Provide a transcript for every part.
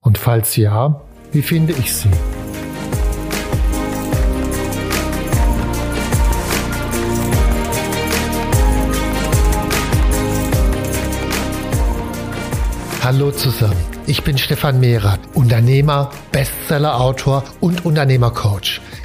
Und falls ja, wie finde ich sie? Hallo zusammen, ich bin Stefan Mehrath, Unternehmer, Bestseller-Autor und Unternehmercoach.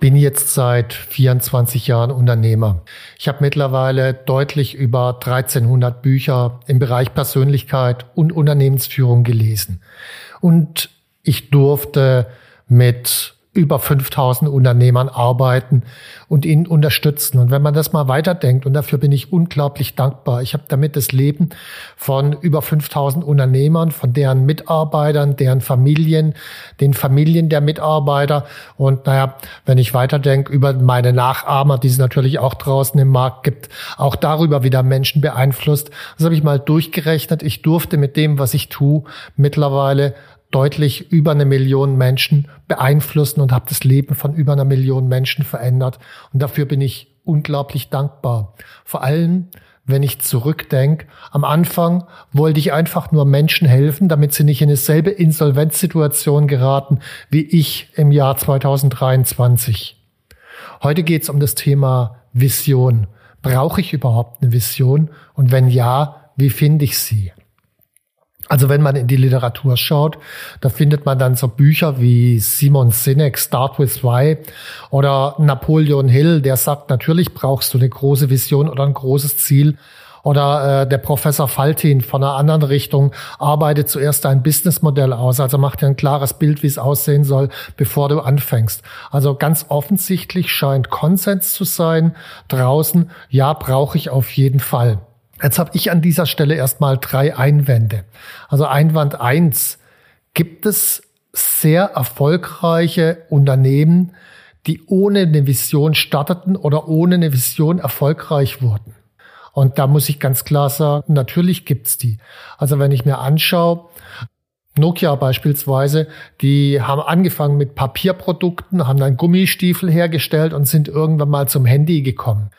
Bin jetzt seit 24 Jahren Unternehmer. Ich habe mittlerweile deutlich über 1300 Bücher im Bereich Persönlichkeit und Unternehmensführung gelesen. Und ich durfte mit über 5000 Unternehmern arbeiten und ihnen unterstützen. Und wenn man das mal weiterdenkt, und dafür bin ich unglaublich dankbar, ich habe damit das Leben von über 5000 Unternehmern, von deren Mitarbeitern, deren Familien, den Familien der Mitarbeiter und naja, wenn ich weiterdenke über meine Nachahmer, die es natürlich auch draußen im Markt gibt, auch darüber wieder Menschen beeinflusst. Das habe ich mal durchgerechnet. Ich durfte mit dem, was ich tue, mittlerweile deutlich über eine Million Menschen beeinflussen und habe das Leben von über einer Million Menschen verändert. Und dafür bin ich unglaublich dankbar. Vor allem, wenn ich zurückdenke, am Anfang wollte ich einfach nur Menschen helfen, damit sie nicht in dieselbe Insolvenzsituation geraten wie ich im Jahr 2023. Heute geht es um das Thema Vision. Brauche ich überhaupt eine Vision? Und wenn ja, wie finde ich sie? Also wenn man in die Literatur schaut, da findet man dann so Bücher wie Simon Sinek, Start with Why oder Napoleon Hill, der sagt, natürlich brauchst du eine große Vision oder ein großes Ziel. Oder äh, der Professor Faltin von einer anderen Richtung arbeitet zuerst ein Businessmodell aus, also macht dir ein klares Bild, wie es aussehen soll, bevor du anfängst. Also ganz offensichtlich scheint Konsens zu sein draußen, ja, brauche ich auf jeden Fall. Jetzt habe ich an dieser Stelle erstmal drei Einwände. Also Einwand eins: Gibt es sehr erfolgreiche Unternehmen, die ohne eine Vision starteten oder ohne eine Vision erfolgreich wurden? Und da muss ich ganz klar sagen, natürlich gibt's die. Also wenn ich mir anschaue, Nokia beispielsweise, die haben angefangen mit Papierprodukten, haben dann Gummistiefel hergestellt und sind irgendwann mal zum Handy gekommen.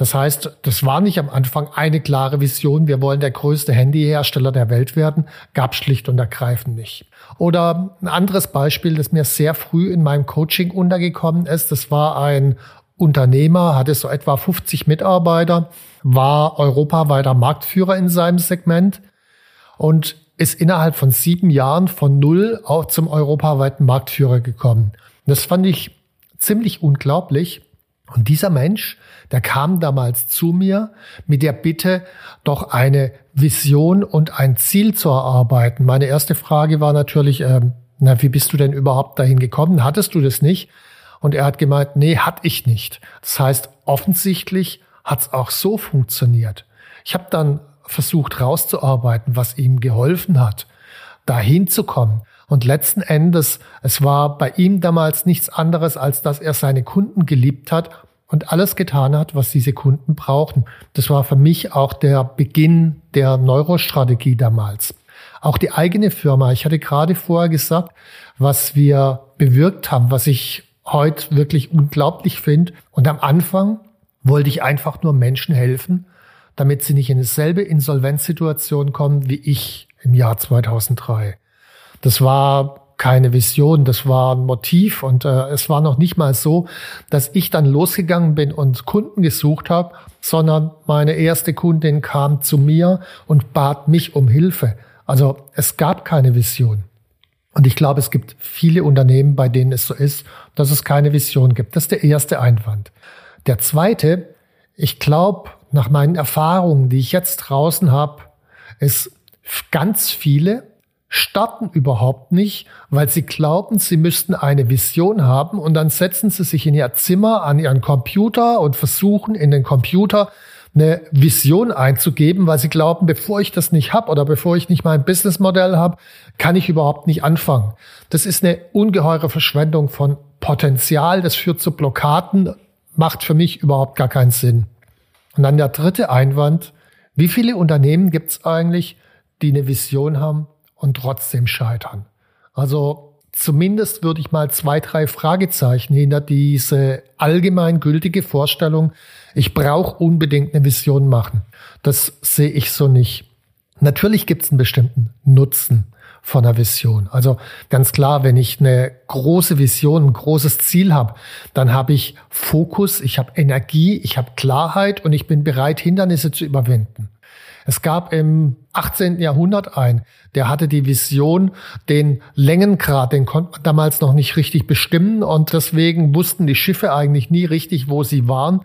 Das heißt, das war nicht am Anfang eine klare Vision, wir wollen der größte Handyhersteller der Welt werden, gab schlicht und ergreifend nicht. Oder ein anderes Beispiel, das mir sehr früh in meinem Coaching untergekommen ist, das war ein Unternehmer, hatte so etwa 50 Mitarbeiter, war europaweiter Marktführer in seinem Segment und ist innerhalb von sieben Jahren von null auch zum europaweiten Marktführer gekommen. Das fand ich ziemlich unglaublich. Und dieser Mensch, der kam damals zu mir mit der Bitte, doch eine Vision und ein Ziel zu erarbeiten. Meine erste Frage war natürlich, ähm, na, wie bist du denn überhaupt dahin gekommen? Hattest du das nicht? Und er hat gemeint, nee, hatte ich nicht. Das heißt, offensichtlich hat es auch so funktioniert. Ich habe dann versucht rauszuarbeiten, was ihm geholfen hat, dahin zu kommen. Und letzten Endes, es war bei ihm damals nichts anderes, als dass er seine Kunden geliebt hat und alles getan hat, was diese Kunden brauchten. Das war für mich auch der Beginn der Neurostrategie damals. Auch die eigene Firma. Ich hatte gerade vorher gesagt, was wir bewirkt haben, was ich heute wirklich unglaublich finde. Und am Anfang wollte ich einfach nur Menschen helfen, damit sie nicht in dieselbe Insolvenzsituation kommen wie ich im Jahr 2003. Das war keine Vision, das war ein Motiv und äh, es war noch nicht mal so, dass ich dann losgegangen bin und Kunden gesucht habe, sondern meine erste Kundin kam zu mir und bat mich um Hilfe. Also es gab keine Vision. Und ich glaube, es gibt viele Unternehmen, bei denen es so ist, dass es keine Vision gibt. Das ist der erste Einwand. Der zweite, ich glaube, nach meinen Erfahrungen, die ich jetzt draußen habe, ist ganz viele starten überhaupt nicht, weil sie glauben, sie müssten eine Vision haben und dann setzen sie sich in ihr Zimmer an ihren Computer und versuchen in den Computer eine Vision einzugeben, weil sie glauben, bevor ich das nicht habe oder bevor ich nicht mein Businessmodell habe, kann ich überhaupt nicht anfangen. Das ist eine ungeheure Verschwendung von Potenzial. Das führt zu Blockaden, macht für mich überhaupt gar keinen Sinn. Und dann der dritte Einwand. Wie viele Unternehmen gibt es eigentlich, die eine Vision haben und trotzdem scheitern? Also zumindest würde ich mal zwei, drei Fragezeichen hinter diese allgemeingültige Vorstellung, ich brauche unbedingt eine Vision machen. Das sehe ich so nicht. Natürlich gibt es einen bestimmten Nutzen von einer Vision. Also ganz klar, wenn ich eine große Vision, ein großes Ziel habe, dann habe ich Fokus, ich habe Energie, ich habe Klarheit und ich bin bereit, Hindernisse zu überwinden. Es gab im 18. Jahrhundert einen, der hatte die Vision, den Längengrad, den konnte man damals noch nicht richtig bestimmen und deswegen wussten die Schiffe eigentlich nie richtig, wo sie waren.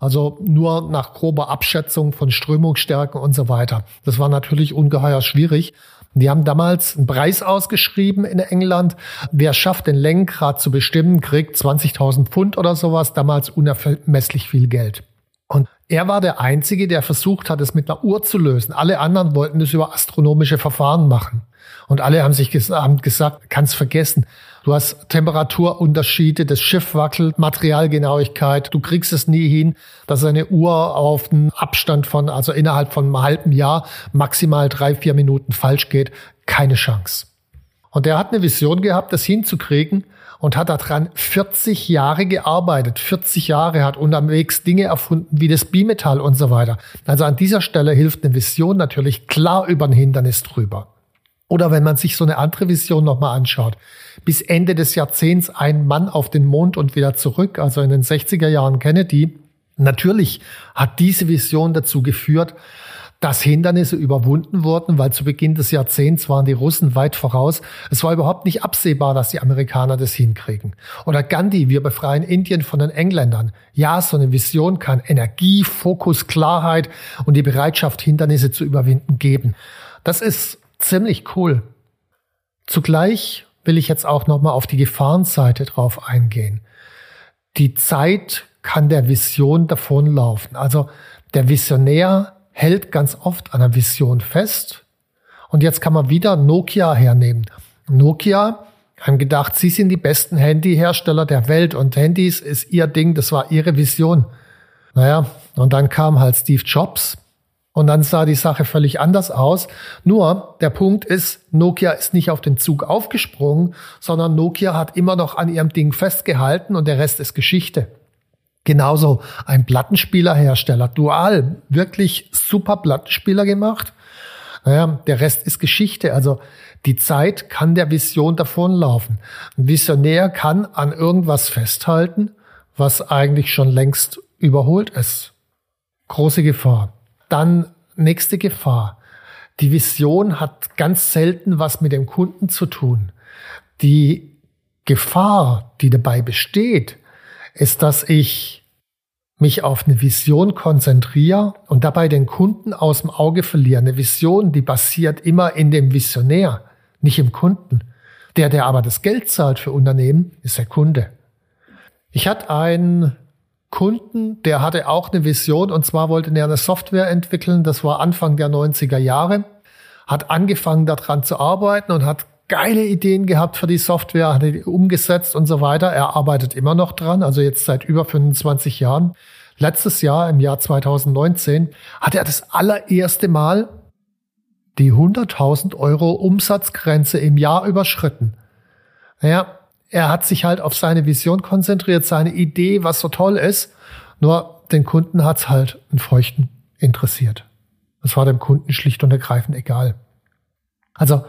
Also nur nach grober Abschätzung von Strömungsstärken und so weiter. Das war natürlich ungeheuer schwierig. Die haben damals einen Preis ausgeschrieben in England. Wer schafft, den Längengrad zu bestimmen, kriegt 20.000 Pfund oder sowas. Damals unermesslich viel Geld. Und er war der Einzige, der versucht hat, es mit einer Uhr zu lösen. Alle anderen wollten es über astronomische Verfahren machen. Und alle haben sich haben gesagt, kannst vergessen. Du hast Temperaturunterschiede, das Schiff wackelt, Materialgenauigkeit. Du kriegst es nie hin, dass eine Uhr auf einen Abstand von, also innerhalb von einem halben Jahr, maximal drei, vier Minuten falsch geht. Keine Chance. Und er hat eine Vision gehabt, das hinzukriegen und hat daran 40 Jahre gearbeitet. 40 Jahre hat unterwegs Dinge erfunden wie das Bimetall und so weiter. Also an dieser Stelle hilft eine Vision natürlich klar über ein Hindernis drüber. Oder wenn man sich so eine andere Vision nochmal anschaut. Bis Ende des Jahrzehnts ein Mann auf den Mond und wieder zurück, also in den 60er Jahren Kennedy. Natürlich hat diese Vision dazu geführt, dass Hindernisse überwunden wurden, weil zu Beginn des Jahrzehnts waren die Russen weit voraus. Es war überhaupt nicht absehbar, dass die Amerikaner das hinkriegen. Oder Gandhi, wir befreien Indien von den Engländern. Ja, so eine Vision kann Energie, Fokus, Klarheit und die Bereitschaft, Hindernisse zu überwinden geben. Das ist ziemlich cool. Zugleich will ich jetzt auch nochmal auf die Gefahrenseite drauf eingehen. Die Zeit kann der Vision davonlaufen. Also der Visionär hält ganz oft an einer Vision fest. Und jetzt kann man wieder Nokia hernehmen. Nokia haben gedacht, sie sind die besten Handyhersteller der Welt und Handys ist ihr Ding, das war ihre Vision. Naja, und dann kam halt Steve Jobs und dann sah die Sache völlig anders aus. Nur der Punkt ist, Nokia ist nicht auf den Zug aufgesprungen, sondern Nokia hat immer noch an ihrem Ding festgehalten und der Rest ist Geschichte. Genauso ein Plattenspielerhersteller, Dual, wirklich super Plattenspieler gemacht. Naja, der Rest ist Geschichte. Also die Zeit kann der Vision davonlaufen. Ein Visionär kann an irgendwas festhalten, was eigentlich schon längst überholt ist. Große Gefahr. Dann nächste Gefahr. Die Vision hat ganz selten was mit dem Kunden zu tun. Die Gefahr, die dabei besteht, ist, dass ich mich auf eine Vision konzentriere und dabei den Kunden aus dem Auge verliere. Eine Vision, die basiert immer in dem Visionär, nicht im Kunden. Der, der aber das Geld zahlt für Unternehmen, ist der Kunde. Ich hatte einen Kunden, der hatte auch eine Vision und zwar wollte er eine Software entwickeln. Das war Anfang der 90er Jahre. Hat angefangen daran zu arbeiten und hat geile Ideen gehabt für die Software, hat die umgesetzt und so weiter. Er arbeitet immer noch dran, also jetzt seit über 25 Jahren. Letztes Jahr, im Jahr 2019, hat er das allererste Mal die 100.000 Euro Umsatzgrenze im Jahr überschritten. Naja, er hat sich halt auf seine Vision konzentriert, seine Idee, was so toll ist. Nur den Kunden hat's halt einen Feuchten interessiert. Das war dem Kunden schlicht und ergreifend egal. Also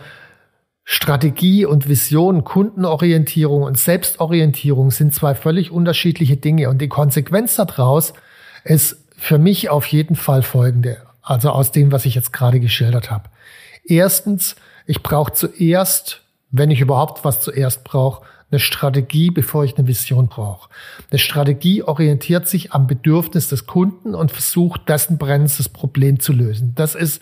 Strategie und Vision, Kundenorientierung und Selbstorientierung sind zwei völlig unterschiedliche Dinge. Und die Konsequenz daraus ist für mich auf jeden Fall folgende. Also aus dem, was ich jetzt gerade geschildert habe. Erstens, ich brauche zuerst wenn ich überhaupt was zuerst brauche, eine Strategie, bevor ich eine Vision brauche. Eine Strategie orientiert sich am Bedürfnis des Kunden und versucht, dessen brennendes Problem zu lösen. Das ist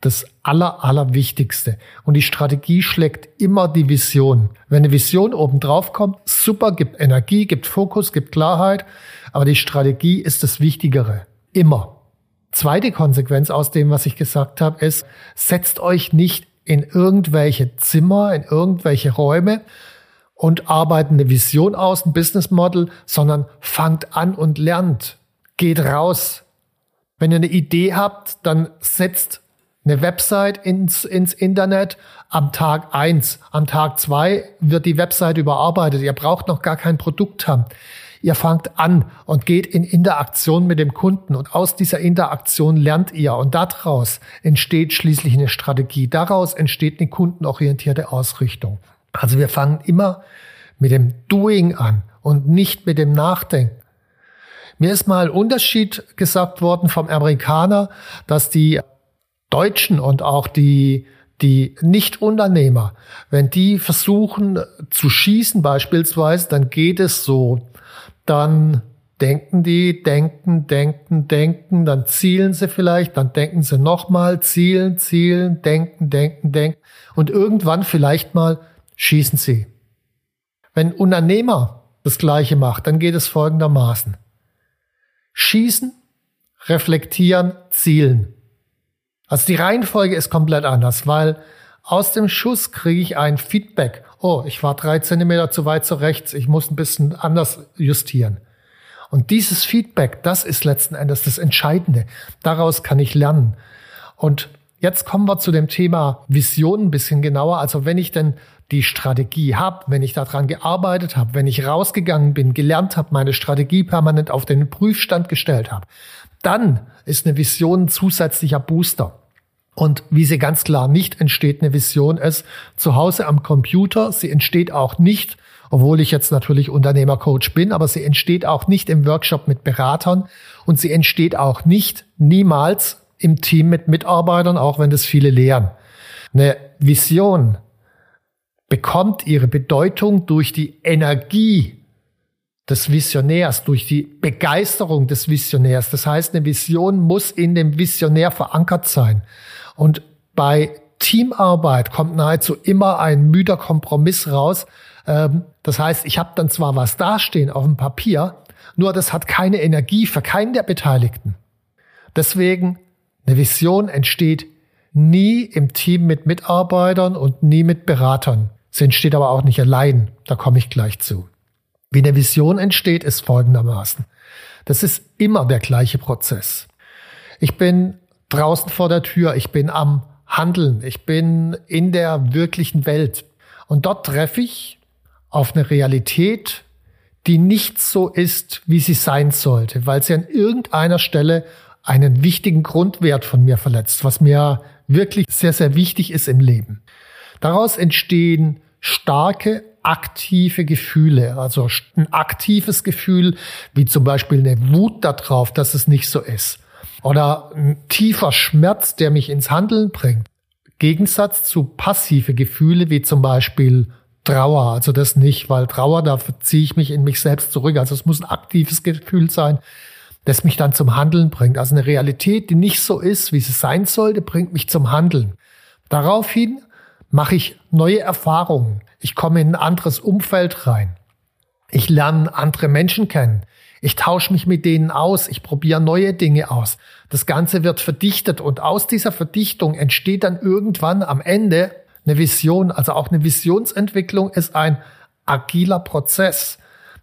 das Aller, Allerwichtigste. Und die Strategie schlägt immer die Vision. Wenn eine Vision oben drauf kommt, super, gibt Energie, gibt Fokus, gibt Klarheit. Aber die Strategie ist das Wichtigere. Immer. Zweite Konsequenz aus dem, was ich gesagt habe, ist, setzt euch nicht in irgendwelche Zimmer, in irgendwelche Räume und arbeitet eine Vision aus, ein Business Model, sondern fangt an und lernt. Geht raus. Wenn ihr eine Idee habt, dann setzt eine Website ins, ins Internet am Tag eins, Am Tag zwei wird die Website überarbeitet. Ihr braucht noch gar kein Produkt haben. Ihr fangt an und geht in Interaktion mit dem Kunden und aus dieser Interaktion lernt ihr und daraus entsteht schließlich eine Strategie. Daraus entsteht eine kundenorientierte Ausrichtung. Also wir fangen immer mit dem Doing an und nicht mit dem Nachdenken. Mir ist mal Unterschied gesagt worden vom Amerikaner, dass die Deutschen und auch die, die Nicht-Unternehmer, wenn die versuchen zu schießen beispielsweise, dann geht es so. Dann denken die, denken, denken, denken, dann zielen sie vielleicht, dann denken sie nochmal, zielen, zielen, denken, denken, denken und irgendwann vielleicht mal schießen sie. Wenn Unternehmer das Gleiche macht, dann geht es folgendermaßen. Schießen, reflektieren, zielen. Also die Reihenfolge ist komplett anders, weil aus dem Schuss kriege ich ein Feedback. Oh, ich war drei Zentimeter zu weit zu rechts, ich muss ein bisschen anders justieren. Und dieses Feedback, das ist letzten Endes das Entscheidende. Daraus kann ich lernen. Und jetzt kommen wir zu dem Thema Vision ein bisschen genauer. Also wenn ich denn die Strategie habe, wenn ich daran gearbeitet habe, wenn ich rausgegangen bin, gelernt habe, meine Strategie permanent auf den Prüfstand gestellt habe, dann ist eine Vision ein zusätzlicher Booster. Und wie sie ganz klar nicht entsteht, eine Vision ist zu Hause am Computer. Sie entsteht auch nicht, obwohl ich jetzt natürlich Unternehmercoach bin, aber sie entsteht auch nicht im Workshop mit Beratern und sie entsteht auch nicht niemals im Team mit Mitarbeitern, auch wenn das viele lehren. Eine Vision bekommt ihre Bedeutung durch die Energie des Visionärs, durch die Begeisterung des Visionärs. Das heißt, eine Vision muss in dem Visionär verankert sein. Und bei Teamarbeit kommt nahezu immer ein müder Kompromiss raus. Ähm, das heißt, ich habe dann zwar was dastehen auf dem Papier, nur das hat keine Energie für keinen der Beteiligten. Deswegen, eine Vision entsteht nie im Team mit Mitarbeitern und nie mit Beratern. Sie entsteht aber auch nicht allein. Da komme ich gleich zu. Wie eine Vision entsteht, ist folgendermaßen. Das ist immer der gleiche Prozess. Ich bin draußen vor der Tür, ich bin am Handeln, ich bin in der wirklichen Welt. Und dort treffe ich auf eine Realität, die nicht so ist, wie sie sein sollte, weil sie an irgendeiner Stelle einen wichtigen Grundwert von mir verletzt, was mir wirklich sehr, sehr wichtig ist im Leben. Daraus entstehen starke aktive Gefühle, also ein aktives Gefühl, wie zum Beispiel eine Wut darauf, dass es nicht so ist. Oder ein tiefer Schmerz, der mich ins Handeln bringt. Gegensatz zu passive Gefühle, wie zum Beispiel Trauer. Also das nicht, weil Trauer, da ziehe ich mich in mich selbst zurück. Also es muss ein aktives Gefühl sein, das mich dann zum Handeln bringt. Also eine Realität, die nicht so ist, wie sie sein sollte, bringt mich zum Handeln. Daraufhin mache ich neue Erfahrungen. Ich komme in ein anderes Umfeld rein. Ich lerne andere Menschen kennen. Ich tausche mich mit denen aus. Ich probiere neue Dinge aus. Das Ganze wird verdichtet und aus dieser Verdichtung entsteht dann irgendwann am Ende eine Vision. Also auch eine Visionsentwicklung ist ein agiler Prozess.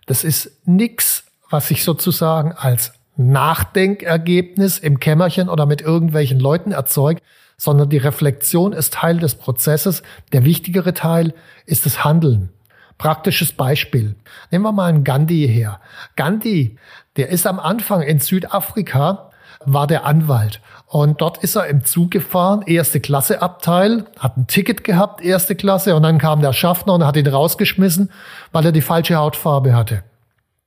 Das ist nichts, was ich sozusagen als Nachdenkergebnis im Kämmerchen oder mit irgendwelchen Leuten erzeugt, sondern die Reflexion ist Teil des Prozesses. Der wichtigere Teil ist das Handeln. Praktisches Beispiel. Nehmen wir mal einen Gandhi her. Gandhi, der ist am Anfang in Südafrika, war der Anwalt. Und dort ist er im Zug gefahren, erste Klasse Abteil, hat ein Ticket gehabt, erste Klasse, und dann kam der Schaffner und hat ihn rausgeschmissen, weil er die falsche Hautfarbe hatte.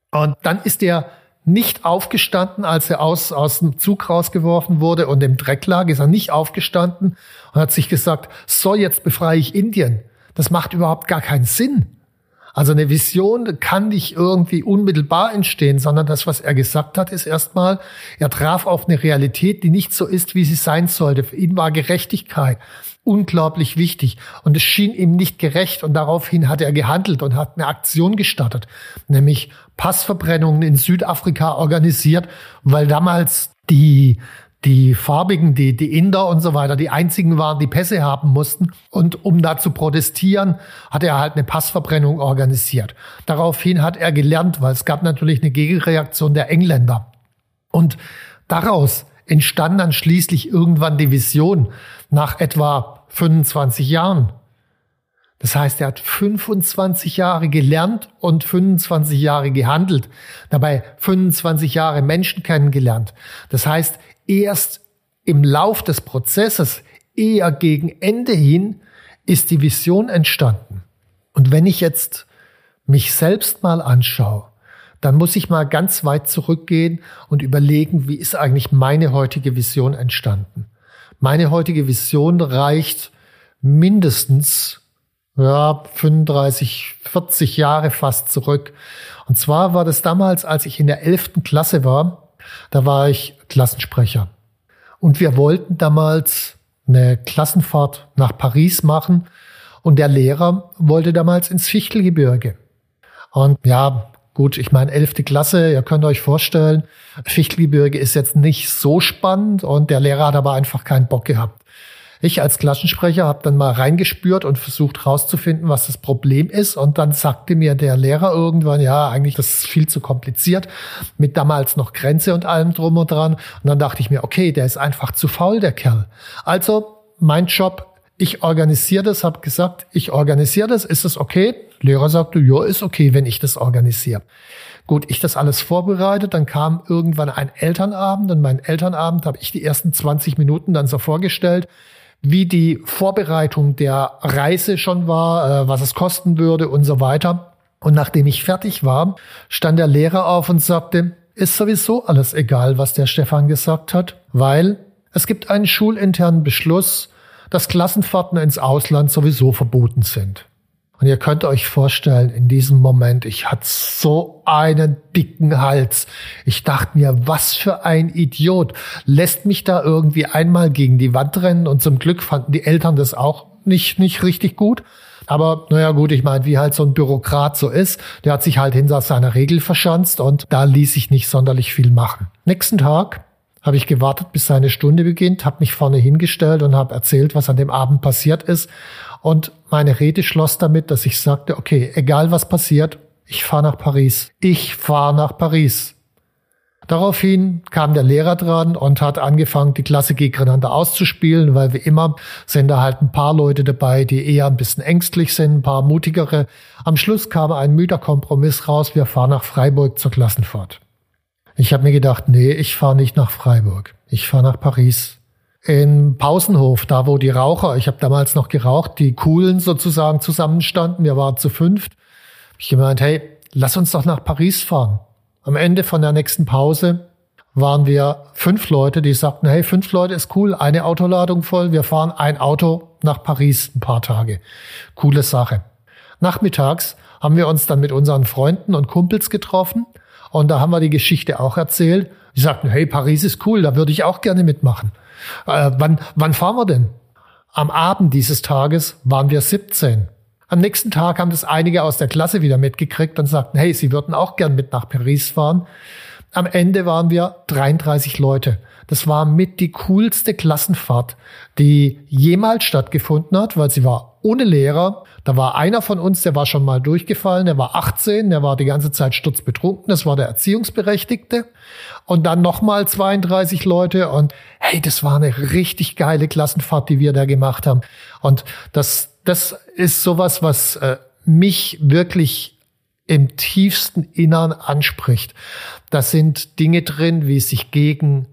Und dann ist er nicht aufgestanden, als er aus, aus dem Zug rausgeworfen wurde und im Dreck lag, ist er nicht aufgestanden und hat sich gesagt, so, jetzt befreie ich Indien. Das macht überhaupt gar keinen Sinn. Also eine Vision kann nicht irgendwie unmittelbar entstehen, sondern das, was er gesagt hat, ist erstmal, er traf auf eine Realität, die nicht so ist, wie sie sein sollte. Für ihn war Gerechtigkeit unglaublich wichtig und es schien ihm nicht gerecht und daraufhin hat er gehandelt und hat eine Aktion gestartet, nämlich Passverbrennungen in Südafrika organisiert, weil damals die die Farbigen, die, die Inder und so weiter, die einzigen waren, die Pässe haben mussten. Und um da zu protestieren, hat er halt eine Passverbrennung organisiert. Daraufhin hat er gelernt, weil es gab natürlich eine Gegenreaktion der Engländer. Und daraus entstand dann schließlich irgendwann die Vision nach etwa 25 Jahren. Das heißt, er hat 25 Jahre gelernt und 25 Jahre gehandelt, dabei 25 Jahre Menschen kennengelernt. Das heißt, erst im Lauf des Prozesses, eher gegen Ende hin, ist die Vision entstanden. Und wenn ich jetzt mich selbst mal anschaue, dann muss ich mal ganz weit zurückgehen und überlegen, wie ist eigentlich meine heutige Vision entstanden. Meine heutige Vision reicht mindestens ja, 35, 40 Jahre fast zurück. Und zwar war das damals, als ich in der 11. Klasse war, da war ich Klassensprecher. Und wir wollten damals eine Klassenfahrt nach Paris machen. Und der Lehrer wollte damals ins Fichtelgebirge. Und ja, gut, ich meine, elfte Klasse, ihr könnt euch vorstellen, Fichtelgebirge ist jetzt nicht so spannend und der Lehrer hat aber einfach keinen Bock gehabt. Ich als Klassensprecher habe dann mal reingespürt und versucht rauszufinden, was das Problem ist. Und dann sagte mir der Lehrer irgendwann, ja, eigentlich das ist viel zu kompliziert, mit damals noch Grenze und allem drum und dran. Und dann dachte ich mir, okay, der ist einfach zu faul, der Kerl. Also mein Job, ich organisiere das, habe gesagt, ich organisiere das, ist es okay? Lehrer sagte, ja, ist okay, wenn ich das organisiere. Gut, ich das alles vorbereitet, dann kam irgendwann ein Elternabend und mein Elternabend habe ich die ersten 20 Minuten dann so vorgestellt, wie die Vorbereitung der Reise schon war, äh, was es kosten würde und so weiter. Und nachdem ich fertig war, stand der Lehrer auf und sagte, ist sowieso alles egal, was der Stefan gesagt hat, weil es gibt einen schulinternen Beschluss, dass Klassenfahrten ins Ausland sowieso verboten sind. Und ihr könnt euch vorstellen, in diesem Moment, ich hatte so einen dicken Hals. Ich dachte mir, was für ein Idiot. Lässt mich da irgendwie einmal gegen die Wand rennen und zum Glück fanden die Eltern das auch nicht, nicht richtig gut. Aber naja gut, ich meine, wie halt so ein Bürokrat so ist, der hat sich halt hinter seiner Regel verschanzt und da ließ sich nicht sonderlich viel machen. Nächsten Tag habe ich gewartet, bis seine Stunde beginnt, habe mich vorne hingestellt und habe erzählt, was an dem Abend passiert ist. Und meine Rede schloss damit, dass ich sagte, okay, egal was passiert, ich fahre nach Paris. Ich fahre nach Paris. Daraufhin kam der Lehrer dran und hat angefangen, die Klasse gegeneinander auszuspielen, weil wie immer sind da halt ein paar Leute dabei, die eher ein bisschen ängstlich sind, ein paar mutigere. Am Schluss kam ein müder Kompromiss raus, wir fahren nach Freiburg zur Klassenfahrt. Ich habe mir gedacht, nee, ich fahre nicht nach Freiburg, ich fahre nach Paris in Pausenhof, da wo die Raucher, ich habe damals noch geraucht, die coolen sozusagen zusammenstanden, wir waren zu fünft. Hab ich gemeint, hey, lass uns doch nach Paris fahren. Am Ende von der nächsten Pause waren wir fünf Leute, die sagten, hey, fünf Leute ist cool, eine Autoladung voll, wir fahren ein Auto nach Paris ein paar Tage. Coole Sache. Nachmittags haben wir uns dann mit unseren Freunden und Kumpels getroffen und da haben wir die Geschichte auch erzählt. Die sagten, hey, Paris ist cool, da würde ich auch gerne mitmachen. Äh, wann, wann fahren wir denn? Am Abend dieses Tages waren wir 17. Am nächsten Tag haben das einige aus der Klasse wieder mitgekriegt und sagten, hey, sie würden auch gern mit nach Paris fahren. Am Ende waren wir 33 Leute. Das war mit die coolste Klassenfahrt, die jemals stattgefunden hat, weil sie war ohne Lehrer. Da war einer von uns, der war schon mal durchgefallen, der war 18, der war die ganze Zeit stutzbetrunken, das war der Erziehungsberechtigte. Und dann nochmal 32 Leute und hey, das war eine richtig geile Klassenfahrt, die wir da gemacht haben. Und das, das ist sowas, was äh, mich wirklich im tiefsten Innern anspricht. Da sind Dinge drin, wie sich gegen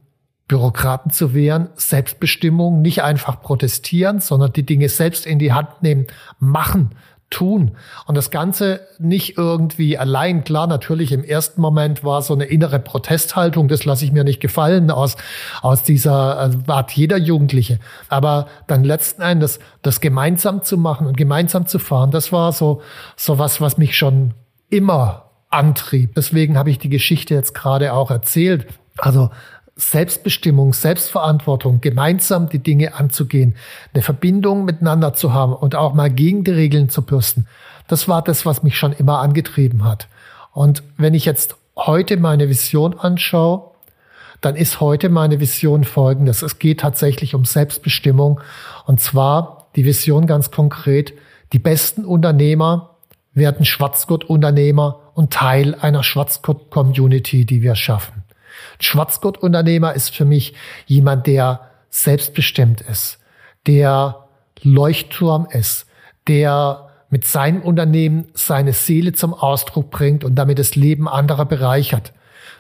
Bürokraten zu wehren, Selbstbestimmung, nicht einfach protestieren, sondern die Dinge selbst in die Hand nehmen, machen, tun. Und das Ganze nicht irgendwie allein. Klar, natürlich im ersten Moment war so eine innere Protesthaltung, das lasse ich mir nicht gefallen aus, aus dieser also Art jeder Jugendliche. Aber dann letzten Endes das gemeinsam zu machen und gemeinsam zu fahren, das war so, so was, was mich schon immer antrieb. Deswegen habe ich die Geschichte jetzt gerade auch erzählt. Also Selbstbestimmung, Selbstverantwortung, gemeinsam die Dinge anzugehen, eine Verbindung miteinander zu haben und auch mal gegen die Regeln zu bürsten. Das war das, was mich schon immer angetrieben hat. Und wenn ich jetzt heute meine Vision anschaue, dann ist heute meine Vision folgendes. Es geht tatsächlich um Selbstbestimmung. Und zwar die Vision ganz konkret, die besten Unternehmer werden Schwarzgurt-Unternehmer und Teil einer Schwarzgurt-Community, die wir schaffen. Schwarzgurt-Unternehmer ist für mich jemand, der selbstbestimmt ist, der Leuchtturm ist, der mit seinem Unternehmen seine Seele zum Ausdruck bringt und damit das Leben anderer bereichert,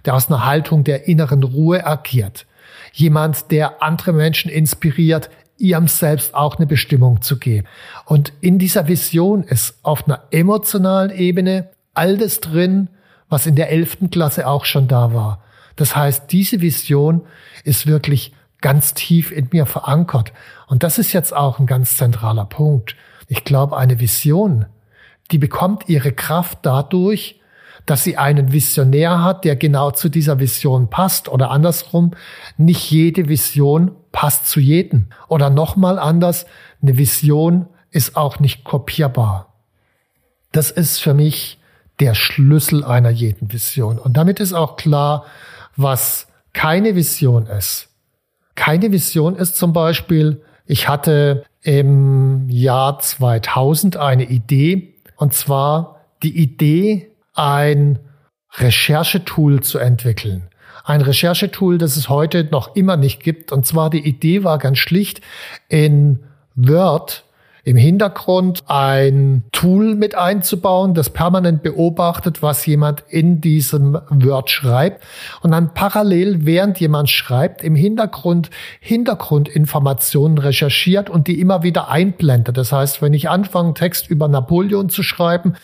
der aus einer Haltung der inneren Ruhe agiert, jemand, der andere Menschen inspiriert, ihrem Selbst auch eine Bestimmung zu geben. Und in dieser Vision ist auf einer emotionalen Ebene all das drin, was in der elften Klasse auch schon da war. Das heißt, diese Vision ist wirklich ganz tief in mir verankert. Und das ist jetzt auch ein ganz zentraler Punkt. Ich glaube, eine Vision, die bekommt ihre Kraft dadurch, dass sie einen Visionär hat, der genau zu dieser Vision passt. Oder andersrum, nicht jede Vision passt zu jedem. Oder nochmal anders, eine Vision ist auch nicht kopierbar. Das ist für mich der Schlüssel einer jeden Vision. Und damit ist auch klar, was keine Vision ist. Keine Vision ist zum Beispiel, ich hatte im Jahr 2000 eine Idee, und zwar die Idee, ein Recherchetool zu entwickeln. Ein Recherchetool, das es heute noch immer nicht gibt. Und zwar die Idee war ganz schlicht, in Word im Hintergrund ein Tool mit einzubauen, das permanent beobachtet, was jemand in diesem Word schreibt und dann parallel, während jemand schreibt, im Hintergrund Hintergrundinformationen recherchiert und die immer wieder einblendet. Das heißt, wenn ich anfange, Text über Napoleon zu schreiben,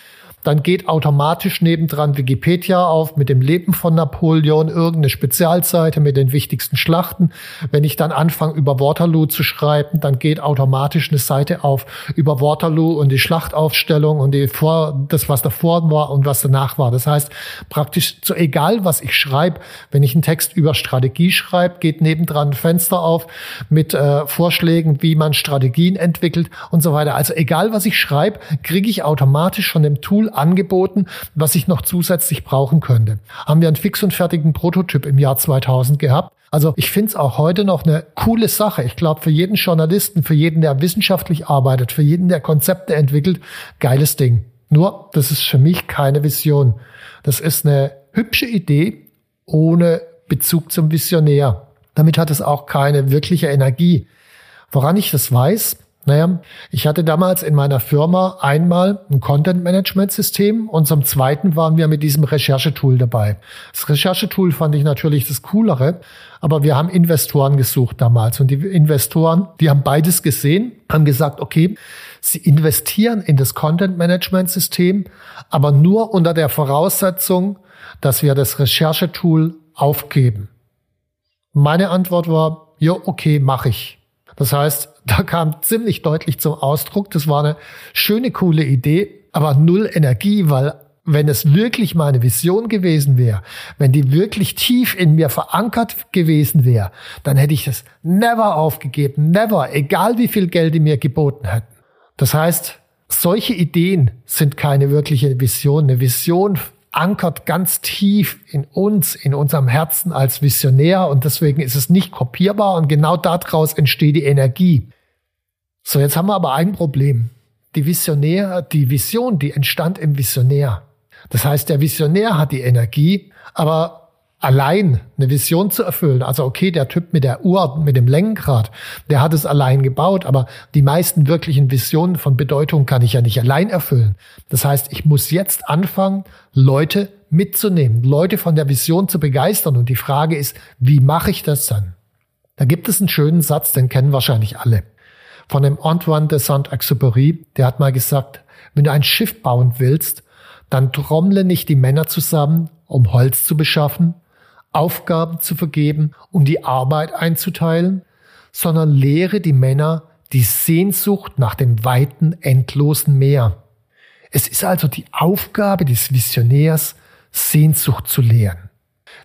dann geht automatisch nebendran Wikipedia auf mit dem Leben von Napoleon, irgendeine Spezialseite mit den wichtigsten Schlachten. Wenn ich dann anfange, über Waterloo zu schreiben, dann geht automatisch eine Seite auf über Waterloo und die Schlachtaufstellung und die vor, das, was davor war und was danach war. Das heißt, praktisch so egal, was ich schreibe, wenn ich einen Text über Strategie schreibe, geht nebendran ein Fenster auf mit äh, Vorschlägen, wie man Strategien entwickelt und so weiter. Also egal, was ich schreibe, kriege ich automatisch von dem Tool angeboten, was ich noch zusätzlich brauchen könnte. Haben wir einen fix und fertigen Prototyp im Jahr 2000 gehabt. Also ich finde es auch heute noch eine coole Sache. Ich glaube, für jeden Journalisten, für jeden, der wissenschaftlich arbeitet, für jeden, der Konzepte entwickelt, geiles Ding. Nur, das ist für mich keine Vision. Das ist eine hübsche Idee ohne Bezug zum Visionär. Damit hat es auch keine wirkliche Energie. Woran ich das weiß, naja, ich hatte damals in meiner Firma einmal ein Content-Management-System und zum zweiten waren wir mit diesem Recherchetool dabei. Das Recherchetool fand ich natürlich das Coolere, aber wir haben Investoren gesucht damals und die Investoren, die haben beides gesehen, haben gesagt, okay, sie investieren in das Content-Management-System, aber nur unter der Voraussetzung, dass wir das Recherchetool aufgeben. Meine Antwort war, ja, okay, mache ich. Das heißt, da kam ziemlich deutlich zum Ausdruck, das war eine schöne, coole Idee, aber null Energie, weil wenn es wirklich meine Vision gewesen wäre, wenn die wirklich tief in mir verankert gewesen wäre, dann hätte ich das never aufgegeben, never, egal wie viel Geld die mir geboten hätten. Das heißt, solche Ideen sind keine wirkliche Vision. Eine Vision ankert ganz tief in uns, in unserem Herzen als Visionär und deswegen ist es nicht kopierbar und genau daraus entsteht die Energie. So, jetzt haben wir aber ein Problem. Die Visionär, die Vision, die entstand im Visionär. Das heißt, der Visionär hat die Energie, aber allein eine Vision zu erfüllen. Also okay, der Typ mit der Uhr, mit dem Lenkrad, der hat es allein gebaut, aber die meisten wirklichen Visionen von Bedeutung kann ich ja nicht allein erfüllen. Das heißt, ich muss jetzt anfangen, Leute mitzunehmen, Leute von der Vision zu begeistern. Und die Frage ist, wie mache ich das dann? Da gibt es einen schönen Satz, den kennen wahrscheinlich alle. Von dem Antoine de Saint-Exupéry, der hat mal gesagt, Wenn du ein Schiff bauen willst, dann trommle nicht die Männer zusammen, um Holz zu beschaffen, Aufgaben zu vergeben und die Arbeit einzuteilen, sondern lehre die Männer die Sehnsucht nach dem weiten, endlosen Meer. Es ist also die Aufgabe des Visionärs, Sehnsucht zu lehren.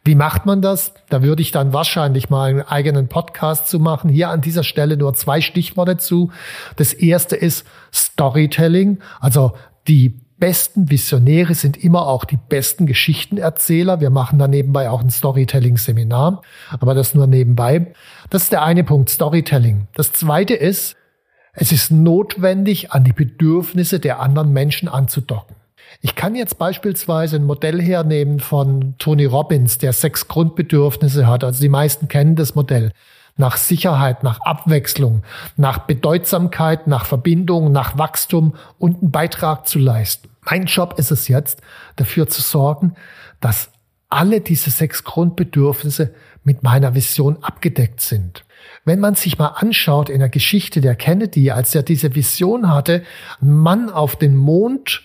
Wie macht man das? Da würde ich dann wahrscheinlich mal einen eigenen Podcast zu machen. Hier an dieser Stelle nur zwei Stichworte zu. Das erste ist Storytelling, also die besten Visionäre sind immer auch die besten Geschichtenerzähler. Wir machen da nebenbei auch ein Storytelling-Seminar, aber das nur nebenbei. Das ist der eine Punkt, Storytelling. Das zweite ist, es ist notwendig, an die Bedürfnisse der anderen Menschen anzudocken. Ich kann jetzt beispielsweise ein Modell hernehmen von Tony Robbins, der sechs Grundbedürfnisse hat. Also die meisten kennen das Modell nach Sicherheit, nach Abwechslung, nach Bedeutsamkeit, nach Verbindung, nach Wachstum und einen Beitrag zu leisten. Mein Job ist es jetzt, dafür zu sorgen, dass alle diese sechs Grundbedürfnisse mit meiner Vision abgedeckt sind. Wenn man sich mal anschaut in der Geschichte der Kennedy, als er diese Vision hatte, Mann auf den Mond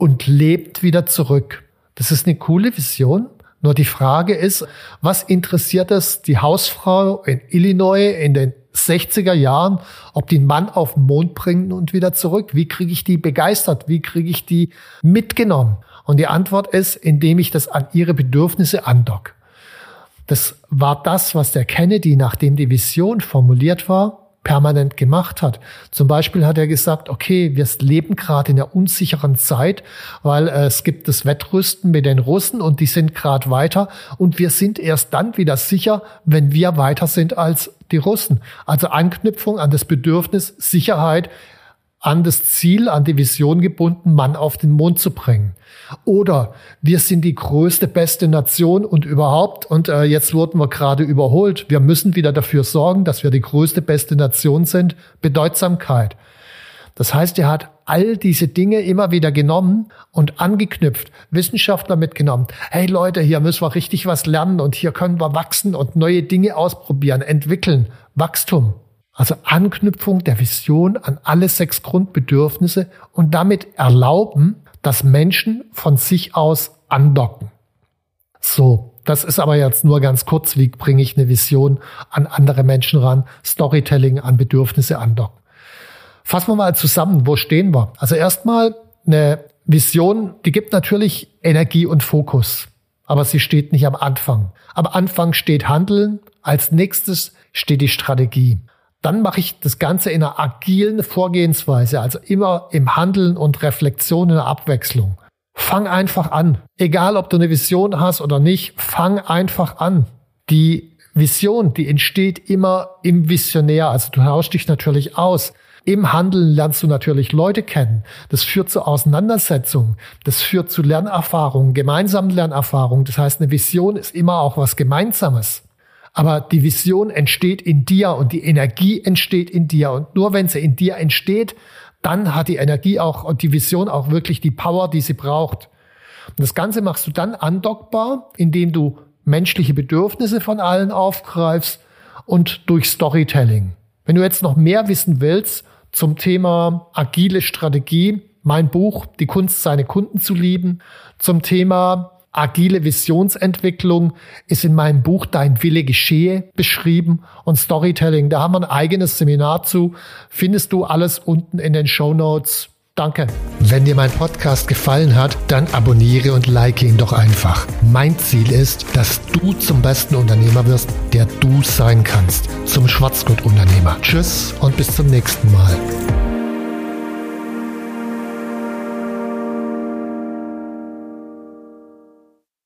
und lebt wieder zurück. Das ist eine coole Vision. Nur die Frage ist, was interessiert es die Hausfrau in Illinois in den 60er Jahren, ob die einen Mann auf den Mond bringen und wieder zurück? Wie kriege ich die begeistert? Wie kriege ich die mitgenommen? Und die Antwort ist, indem ich das an ihre Bedürfnisse andock. Das war das, was der Kennedy, nachdem die Vision formuliert war, permanent gemacht hat. Zum Beispiel hat er gesagt, okay, wir leben gerade in einer unsicheren Zeit, weil äh, es gibt das Wettrüsten mit den Russen und die sind gerade weiter und wir sind erst dann wieder sicher, wenn wir weiter sind als die Russen. Also Anknüpfung an das Bedürfnis Sicherheit an das Ziel, an die Vision gebunden, Mann auf den Mond zu bringen. Oder wir sind die größte, beste Nation und überhaupt, und äh, jetzt wurden wir gerade überholt, wir müssen wieder dafür sorgen, dass wir die größte, beste Nation sind, Bedeutsamkeit. Das heißt, er hat all diese Dinge immer wieder genommen und angeknüpft, Wissenschaftler mitgenommen. Hey Leute, hier müssen wir richtig was lernen und hier können wir wachsen und neue Dinge ausprobieren, entwickeln, Wachstum. Also Anknüpfung der Vision an alle sechs Grundbedürfnisse und damit erlauben, dass Menschen von sich aus andocken. So, das ist aber jetzt nur ganz kurz, wie bringe ich eine Vision an andere Menschen ran, Storytelling an Bedürfnisse andocken. Fassen wir mal zusammen, wo stehen wir? Also erstmal eine Vision, die gibt natürlich Energie und Fokus, aber sie steht nicht am Anfang. Am Anfang steht Handeln, als nächstes steht die Strategie. Dann mache ich das Ganze in einer agilen Vorgehensweise, also immer im Handeln und Reflexion in der Abwechslung. Fang einfach an. Egal, ob du eine Vision hast oder nicht, fang einfach an. Die Vision, die entsteht immer im Visionär. Also du tauschst dich natürlich aus. Im Handeln lernst du natürlich Leute kennen. Das führt zu Auseinandersetzungen. Das führt zu Lernerfahrungen, gemeinsamen Lernerfahrungen. Das heißt, eine Vision ist immer auch was Gemeinsames. Aber die Vision entsteht in dir und die Energie entsteht in dir. Und nur wenn sie in dir entsteht, dann hat die Energie auch und die Vision auch wirklich die Power, die sie braucht. Und das Ganze machst du dann andockbar, indem du menschliche Bedürfnisse von allen aufgreifst und durch Storytelling. Wenn du jetzt noch mehr wissen willst zum Thema agile Strategie, mein Buch Die Kunst, seine Kunden zu lieben, zum Thema Agile Visionsentwicklung ist in meinem Buch Dein Wille geschehe beschrieben und Storytelling. Da haben wir ein eigenes Seminar zu. Findest du alles unten in den Show Notes. Danke. Wenn dir mein Podcast gefallen hat, dann abonniere und like ihn doch einfach. Mein Ziel ist, dass du zum besten Unternehmer wirst, der du sein kannst. Zum Schwarzgurt-Unternehmer. Tschüss und bis zum nächsten Mal.